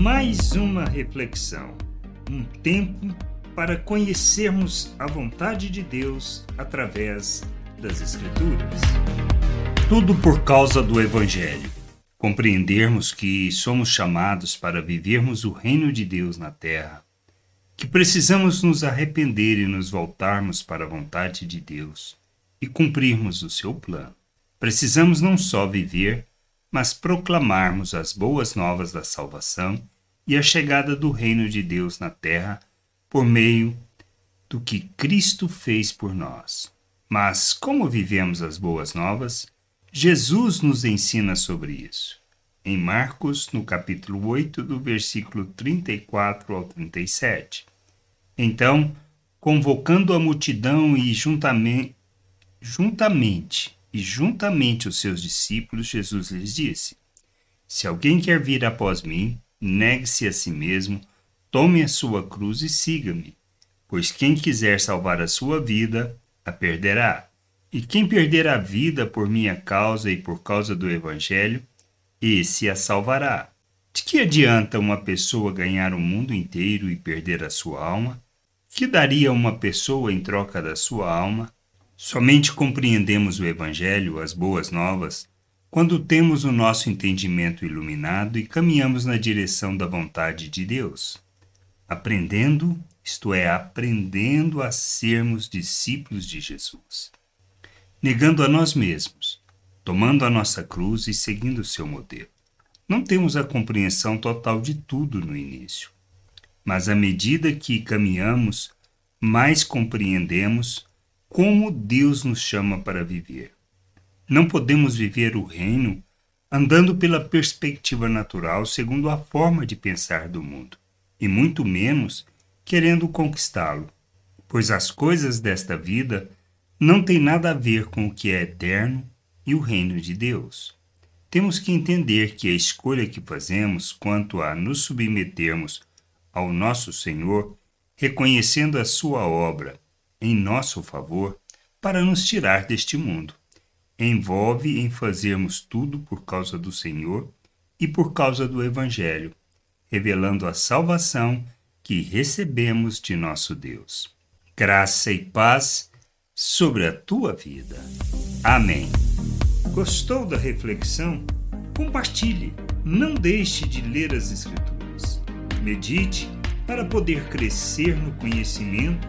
Mais uma reflexão, um tempo para conhecermos a vontade de Deus através das Escrituras. Tudo por causa do Evangelho. Compreendermos que somos chamados para vivermos o reino de Deus na terra, que precisamos nos arrepender e nos voltarmos para a vontade de Deus e cumprirmos o seu plano. Precisamos não só viver, mas proclamarmos as boas novas da salvação e a chegada do reino de Deus na terra por meio do que Cristo fez por nós. Mas como vivemos as boas novas? Jesus nos ensina sobre isso. Em Marcos, no capítulo 8, do versículo 34 ao 37. Então, convocando a multidão e juntamente, juntamente e juntamente os seus discípulos, Jesus lhes disse: Se alguém quer vir após mim, negue-se a si mesmo, tome a sua cruz e siga-me. Pois quem quiser salvar a sua vida, a perderá. E quem perder a vida por minha causa e por causa do Evangelho, esse a salvará. De que adianta uma pessoa ganhar o mundo inteiro e perder a sua alma? Que daria uma pessoa em troca da sua alma? Somente compreendemos o Evangelho, as boas novas, quando temos o nosso entendimento iluminado e caminhamos na direção da vontade de Deus. Aprendendo, isto é, aprendendo a sermos discípulos de Jesus. Negando a nós mesmos, tomando a nossa cruz e seguindo o seu modelo. Não temos a compreensão total de tudo no início, mas à medida que caminhamos, mais compreendemos como Deus nos chama para viver. Não podemos viver o reino andando pela perspectiva natural segundo a forma de pensar do mundo, e muito menos querendo conquistá-lo, pois as coisas desta vida não têm nada a ver com o que é eterno e o reino de Deus. Temos que entender que a escolha que fazemos quanto a nos submetermos ao nosso Senhor, reconhecendo a sua obra em nosso favor para nos tirar deste mundo. Envolve em fazermos tudo por causa do Senhor e por causa do Evangelho, revelando a salvação que recebemos de nosso Deus. Graça e paz sobre a tua vida. Amém. Gostou da reflexão? Compartilhe. Não deixe de ler as Escrituras. Medite para poder crescer no conhecimento